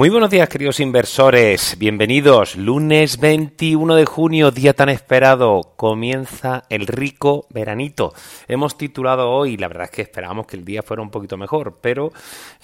Muy buenos días, queridos inversores. Bienvenidos. Lunes 21 de junio, día tan esperado. Comienza el rico veranito. Hemos titulado hoy, la verdad es que esperábamos que el día fuera un poquito mejor, pero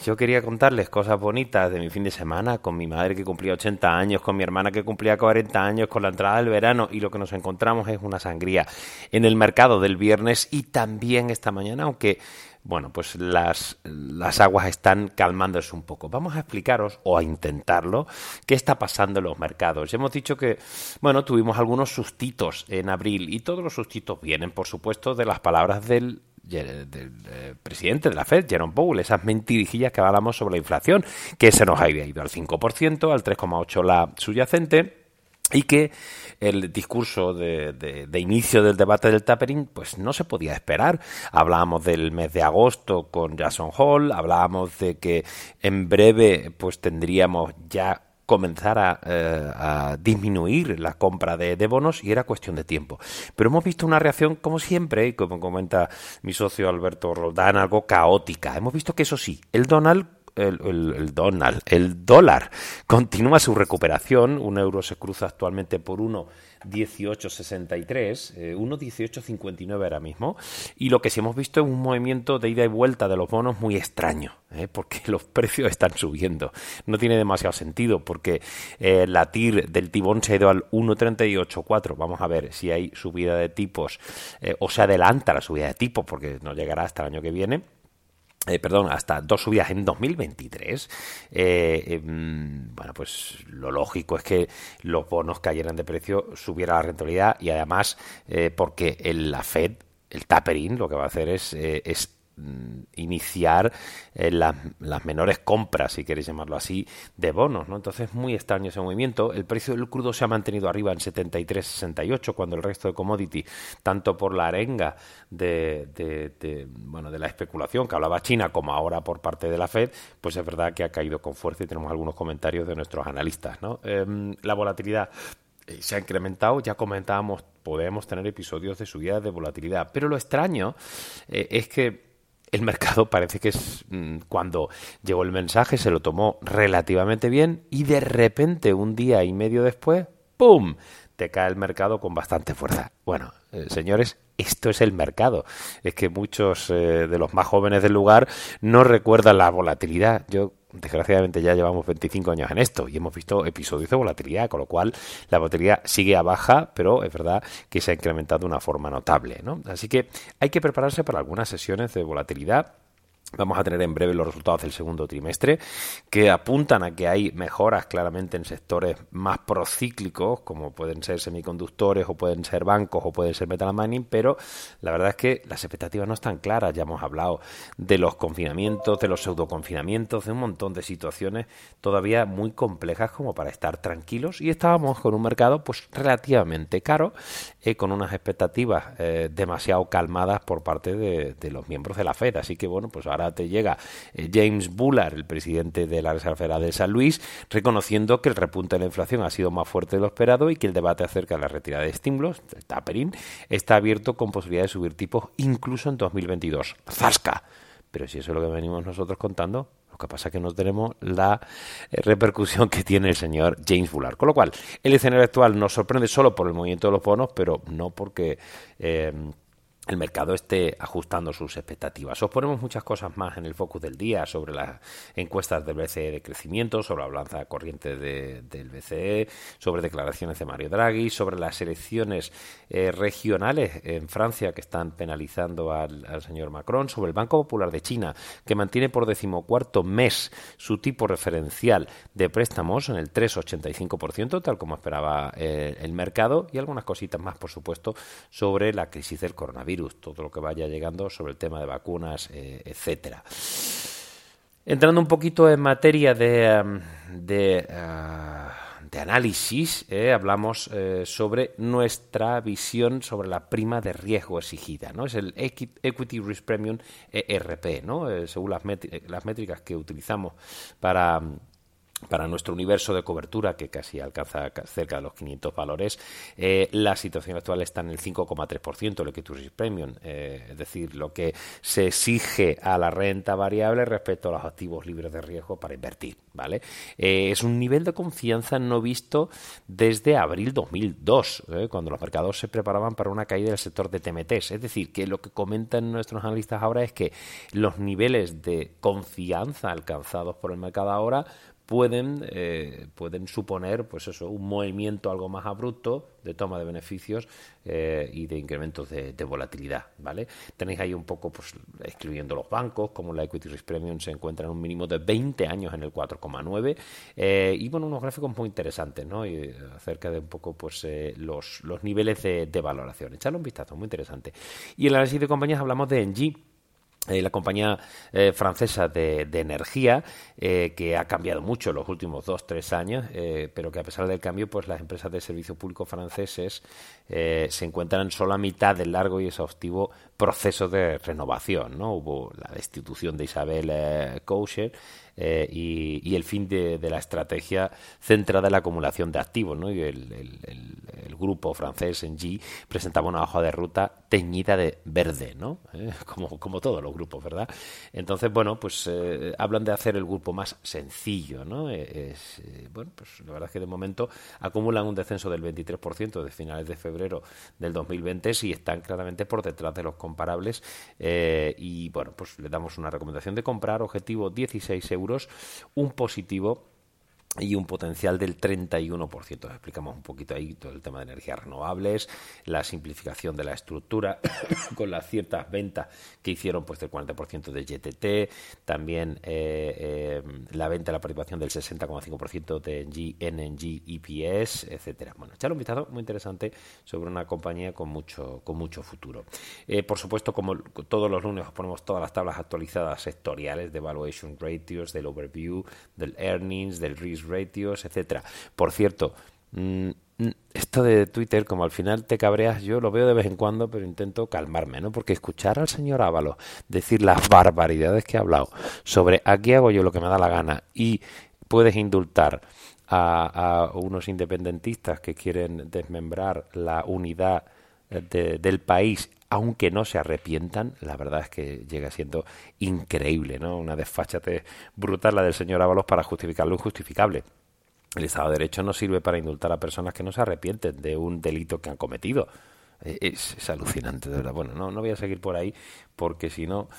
yo quería contarles cosas bonitas de mi fin de semana, con mi madre que cumplía 80 años, con mi hermana que cumplía 40 años, con la entrada del verano, y lo que nos encontramos es una sangría en el mercado del viernes y también esta mañana, aunque bueno, pues las, las, aguas están calmándose un poco. Vamos a explicaros, o a intentarlo, qué está pasando en los mercados. Hemos dicho que, bueno, tuvimos algunos sustitos en abril y todos los sustitos vienen, por supuesto, de las palabras del del, eh, presidente de la Fed, Jerome Powell, esas mentirijillas que hablamos sobre la inflación, que se nos había ido al 5%, al 3,8% la subyacente, y que el discurso de, inicio del debate del tapering pues no se podía esperar. Hablábamos del mes de agosto con Jason Hall, hablábamos de que en breve pues tendríamos ya comenzar a, eh, a, disminuir la compra de, de, bonos y era cuestión de tiempo. Pero hemos visto una reacción, como siempre, y como comenta mi socio Alberto Roldán, algo caótica. Hemos visto que eso sí, el Donald el, el, Donald, el dólar continúa su recuperación. Un euro se cruza actualmente por 1,1863, eh, 1,1859 ahora mismo. Y lo que sí hemos visto es un movimiento de ida y vuelta de los bonos muy extraño, eh, porque los precios están subiendo. No tiene demasiado sentido, porque eh, la TIR del tibón se ha ido al 1,384. Vamos a ver si hay subida de tipos eh, o se adelanta la subida de tipos, porque no llegará hasta el año que viene eh, perdón, hasta dos subidas en 2023, eh, em, bueno, pues lo lógico es que los bonos cayeran de precio, subiera la rentabilidad y además eh, porque el, la Fed, el tapering, lo que va a hacer es, es Mm, iniciar eh, las, menores compras, si queréis llamarlo así, de bonos, ¿no? Entonces, muy extraño ese movimiento. El precio del crudo se ha mantenido arriba en 73-68, cuando el resto de commodity, tanto por la arenga de, de, bueno, de la especulación que hablaba China, como ahora por parte de la Fed, pues es verdad que ha caído con fuerza y tenemos algunos comentarios de nuestros analistas. Em, la volatilidad eh, se ha incrementado, ya comentábamos, podemos tener episodios de subida de volatilidad, pero lo extraño eh, es que el mercado parece que es mm, cuando llegó el mensaje se lo tomó relativamente bien y de repente un día y medio después, ¡pum! te cae el mercado con bastante fuerza. Bueno, eh, señores, esto es el mercado. Es que muchos eh, de los más jóvenes del lugar no recuerdan la volatilidad. Yo, desgraciadamente, ya llevamos 25 años en esto y hemos visto episodios de volatilidad, con lo cual la volatilidad sigue a baja, pero es verdad que se ha incrementado de una forma notable. ¿no? Así que hay que prepararse para algunas sesiones de volatilidad Vamos a tener en breve los resultados del segundo trimestre, que apuntan a que hay mejoras claramente en sectores más procíclicos, como pueden ser semiconductores, o pueden ser bancos, o pueden ser metal mining, pero la verdad es que las expectativas no están claras. Ya hemos hablado de los confinamientos, de los pseudoconfinamientos, de un montón de situaciones todavía muy complejas como para estar tranquilos. Y estábamos con un mercado pues relativamente caro, eh, con unas expectativas eh, demasiado calmadas por parte de, de los miembros de la Fed. Así que bueno, pues te llega eh, James Bullard, el presidente de la Reserva Federal de San Luis, reconociendo que el repunte de la inflación ha sido más fuerte de lo esperado y que el debate acerca de la retirada de estímulos, el tapering, está abierto con posibilidad de subir tipos incluso en 2022. ¡Zasca! Pero si eso es lo que venimos nosotros contando, lo que pasa es que no tenemos la eh, repercusión que tiene el señor James Bullard. Con lo cual, el escenario actual nos sorprende solo por el movimiento de los bonos, pero no porque... Eh, el mercado esté ajustando sus expectativas. Os ponemos muchas cosas más en el focus del día sobre las encuestas del BCE de crecimiento, sobre la balanza corriente del BCE, sobre declaraciones de Mario Draghi, sobre las elecciones eh, regionales en Francia que están penalizando al, señor Macron, sobre el Banco Popular de China que mantiene por decimocuarto mes su tipo referencial de préstamos en el 3,85%, tal como esperaba eh, el mercado, y algunas cositas más, por supuesto, sobre la crisis del coronavirus todo lo que vaya llegando sobre el tema de vacunas, eh, etcétera. Entrando un poquito en materia de, em, ah, de análisis, eh, hablamos eh, sobre nuestra visión sobre la prima de riesgo exigida, ¿no? Es el Equity Risk Premium ERP, ¿no? según las, las métricas que utilizamos para para nuestro universo de cobertura, que casi alcanza cerca de los 500 valores, eh, la situación actual está en el 5,3%, lo que tú premium, eh, es decir, lo que se exige a la renta variable respecto a los activos libres de riesgo para invertir, ¿vale? Eh, es un nivel de confianza no visto desde abril 2002, cuando los mercados se preparaban para una caída del sector de TMTs, es decir, que lo que comentan nuestros analistas ahora es que los niveles de confianza alcanzados por el mercado ahora pueden, eh, pueden suponer pues eso, un movimiento algo más abrupto de toma de beneficios eh, y de incrementos de, volatilidad. ¿vale? Tenéis ahí un poco pues, excluyendo los bancos, como la Equity Risk Premium se encuentra en un mínimo de 20 años en el 4,9 eh, y bueno, unos gráficos muy interesantes ¿no? acerca de un poco pues, los, los niveles de, de valoración. Echarle un vistazo, muy interesante. Y en el análisis de compañías hablamos de Engie eh, la compañía eh, francesa de, energía, eh, que ha cambiado mucho en los últimos dos, tres años, pero que a pesar del cambio, pues las empresas de servicio público franceses se encuentran solo a mitad del largo y exhaustivo proceso de renovación. ¿no? Hubo la destitución de Isabel Koucher eh, y, el fin de, la estrategia centrada en la acumulación de activos. ¿no? Y el, grupo francés Engie presentaba una hoja de ruta teñida de verde, ¿no? Eh, como, como todos los grupos, ¿verdad? Entonces, bueno, pues eh, hablan de hacer el grupo más sencillo. ¿no? Es, bueno, pues la verdad es que de momento acumulan un descenso del 23% de finales de febrero del 2020 y están claramente por detrás de los comparables. y bueno, pues le damos una recomendación de comprar objetivo 16 euros un positivo y un potencial del 31%. Explicamos un poquito ahí todo el tema de energías renovables, la simplificación de la estructura con las ciertas ventas que hicieron pues del 40% de GTT, también eh, eh, la venta, la participación del 60,5% de NNG EPS, etcétera. Bueno, echar un vistazo muy interesante sobre una compañía con mucho con mucho futuro. Eh, por supuesto, como todos los lunes os ponemos todas las tablas actualizadas sectoriales de valuation ratios, del overview, del earnings, del risk ratios, etcétera. Por cierto, mm, mm, esto de Twitter, como al final te cabreas, yo lo veo de vez en cuando, pero intento calmarme, ¿no? Porque escuchar al señor Ábalos decir las barbaridades que ha hablado sobre aquí hago yo lo que me da la gana y puedes indultar a, unos independentistas que quieren desmembrar la unidad del país aunque no se arrepientan, la verdad es que llega siendo increíble, ¿no? Una desfachate brutal la del señor Ábalos para justificar lo injustificable. El Estado de Derecho no sirve para indultar a personas que no se arrepienten de un delito que han cometido. E, es, alucinante, de verdad. Bueno, no, no voy a seguir por ahí porque si no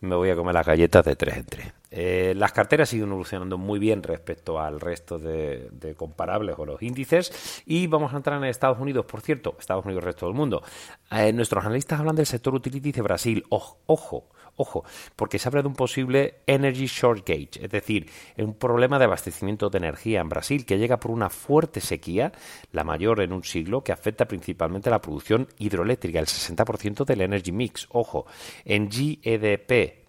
me voy a comer las galletas de 3 en 3. Eh, las carteras siguen evolucionando muy bien respecto al resto de, comparables o los índices y vamos a entrar en Estados Unidos, por cierto, Estados Unidos resto del mundo. Eh, nuestros analistas hablan del sector utilities de Brasil. ojo, ojo, porque se habla de un posible energy shortage, es decir, un problema de abastecimiento de energía en Brasil que llega por una fuerte sequía, la mayor en un siglo, que afecta principalmente a la producción hidroeléctrica, el 60% del energy mix. Ojo, en GEDP,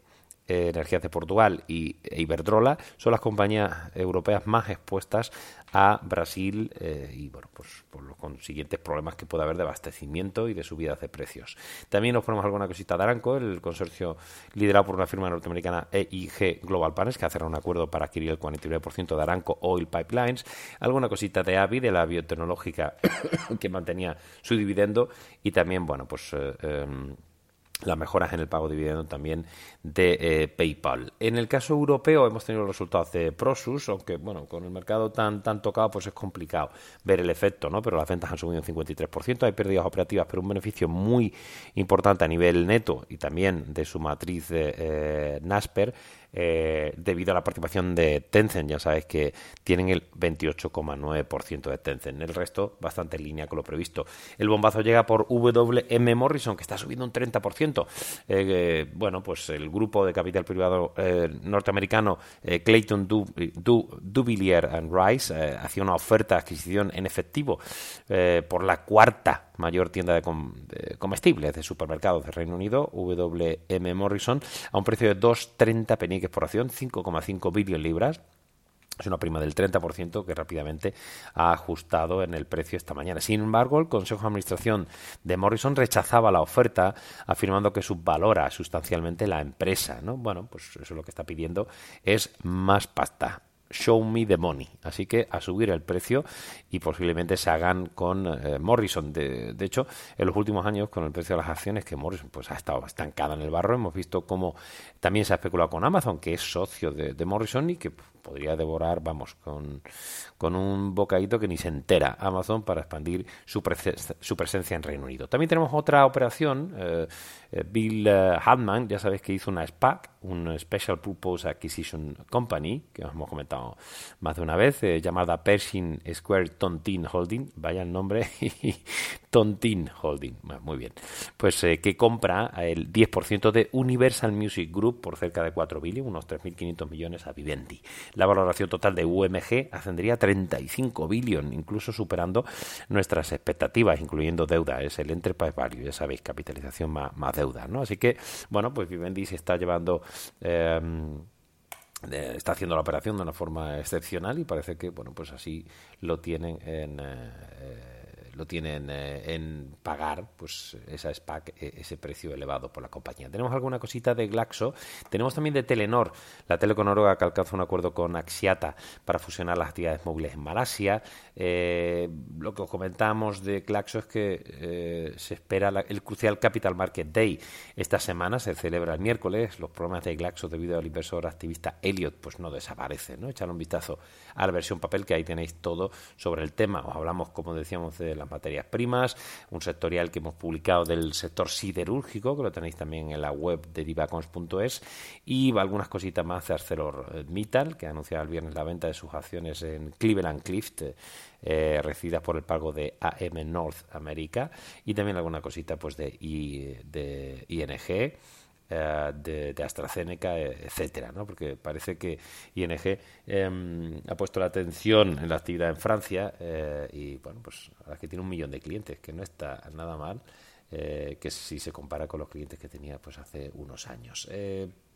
eh, Energías de Portugal y e Iberdrola son las compañías europeas más expuestas a Brasil eh, y bueno, pues por los consiguientes problemas que puede haber de abastecimiento y de subidas de precios. También nos ponemos alguna cosita de Aranco, el consorcio liderado por una firma norteamericana EIG Global Partners, que ha cerrado un acuerdo para adquirir el 49% de Aranco Oil Pipelines, alguna cosita de AVI, de la biotecnológica que mantenía su dividendo y también, bueno, pues eh, em, las mejoras en el pago de dividendo también de eh, PayPal. En el caso europeo hemos tenido los resultados de Prosus, aunque bueno, con el mercado tan tan tocado pues es complicado ver el efecto, ¿no? Pero las ventas han subido un 53%, hay pérdidas operativas, pero un beneficio muy importante a nivel neto y también de su matriz eh, Nasper eh, debido a la participación de Tencent. Ya sabes que tienen el 28,9% de Tencent. El resto bastante en línea con lo previsto. El bombazo llega por WM Morrison, que está subiendo un 30%. Eh, bueno, pues el grupo de capital privado eh, norteamericano Clayton Dubilier and Rice hacía una oferta de adquisición en efectivo por la cuarta mayor tienda de, comestibles de supermercados de Reino Unido, WM Morrison, a un precio de 2,30 peniques por acción, 5,5 billones libras. Es una prima del 30% que rápidamente ha ajustado en el precio esta mañana. Sin embargo, el Consejo de Administración de Morrison rechazaba la oferta, afirmando que subvalora sustancialmente la empresa. ¿no? Bueno, pues eso lo que está pidiendo es más pasta show me the money. Así que a subir el precio y posiblemente se hagan con eh, Morrison. De, hecho, en los últimos años, con el precio de las acciones, que Morrison pues, ha estado estancada en el barro, hemos visto cómo también se ha especulado con Amazon, que es socio de, Morrison y que podría devorar, vamos, con, un bocadito que ni se entera Amazon para expandir su, su presencia en Reino Unido. También tenemos otra operación, eh, eh, Bill uh, ya sabéis que hizo una SPAC, un Special Purpose Acquisition Company, que os hemos comentado más de una vez, llamada Pershing Square Tontin Holding, vaya el nombre, Tontin Holding, muy bien, pues que compra el 10% de Universal Music Group por cerca de 4 billones, unos 3.500 millones a Vivendi. La valoración total de UMG ascendería a 35 billones, incluso superando nuestras expectativas, incluyendo deuda. Es el Enterprise Value, ya sabéis, capitalización más, deuda. ¿no? Así que, bueno, pues Vivendi se está llevando. Em, está haciendo la operación de una forma excepcional y parece que bueno pues así lo tienen en eh, lo tienen eh, en pagar pues esa SPAC, e, ese precio elevado por la compañía. Tenemos alguna cosita de Glaxo, tenemos también de Telenor, la teleco noruega que alcanza un acuerdo con Axiata para fusionar las actividades móviles en Malasia. Eh, lo que os comentamos de Glaxo es que eh, se espera el crucial Capital Market Day esta semana, se celebra el miércoles. Los problemas de Glaxo debido al inversor activista Elliot pues no desaparecen. ¿no? Echar un vistazo a la versión papel que ahí tenéis todo sobre el tema. Os hablamos, como decíamos, de la materias primas, un sectorial que hemos publicado del sector siderúrgico, que lo tenéis también en la web de divacons.es, y algunas cositas más de ArcelorMittal, que ha anunciado el viernes la venta de sus acciones en Cleveland Clift, eh, recibidas por el pago de AM North America, y también alguna cosita pues de, de ING eh, de, AstraZeneca, eh, etcétera, ¿no? Porque parece que ING em, ha puesto la atención en la actividad en Francia eh, y, bueno, pues ahora que tiene un millón de clientes, que no está nada mal, que si se compara con los clientes que tenía pues hace unos años.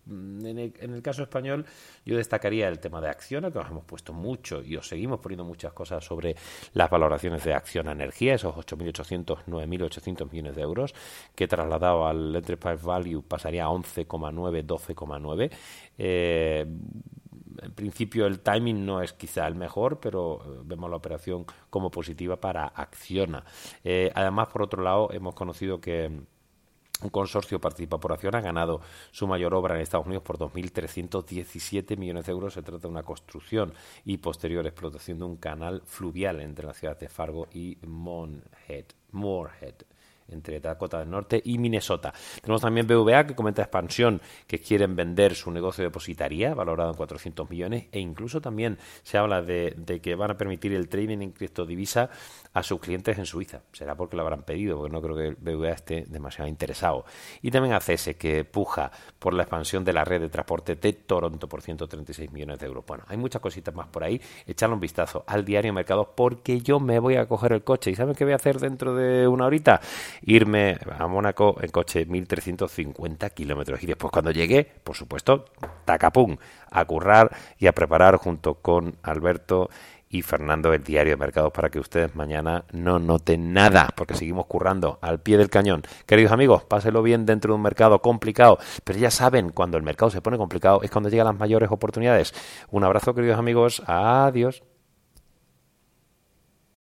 Mm, en el, caso español, yo destacaría el tema de Acciona, que nos hemos puesto mucho y os seguimos poniendo muchas cosas sobre las valoraciones de Acciona Energía, esos 8.800, 9.800 millones de euros, que trasladado al Enterprise Value pasaría a 11,9, 12,9. Eh, en principio el timing no es quizá el mejor, pero eh, vemos la operación como positiva para Acciona. Eh, además, por otro lado, hemos conocido que un consorcio participa por acción ha ganado su mayor obra en Estados Unidos por 2.317 millones de euros. Se trata de una construcción y posterior explotación de un canal fluvial entre la ciudad de Fargo y Morehead. Entre Dakota del Norte y Minnesota. Tenemos también BVA que comenta expansión, que quieren vender su negocio de depositaría, valorado en 400 millones, e incluso también se habla de, que van a permitir el trading en criptodivisa a sus clientes en Suiza. Será porque lo habrán pedido, porque no creo que BVA esté demasiado interesado. Y también ACS, que puja por la expansión de la red de transporte de Toronto por 136 millones de euros. Bueno, hay muchas cositas más por ahí. Echarle un vistazo al diario Mercado porque yo me voy a coger el coche. ¿Y saben qué voy a hacer dentro de una horita? Irme a Mónaco en coche 1350 kilómetros. Y después cuando llegue, por supuesto, tacapum, a currar y a preparar junto con Alberto y Fernando el diario de mercados para que ustedes mañana no noten nada, porque seguimos currando al pie del cañón. Queridos amigos, páselo bien dentro de un mercado complicado, pero ya saben, cuando el mercado se pone complicado es cuando llegan las mayores oportunidades. Un abrazo, queridos amigos. Adiós.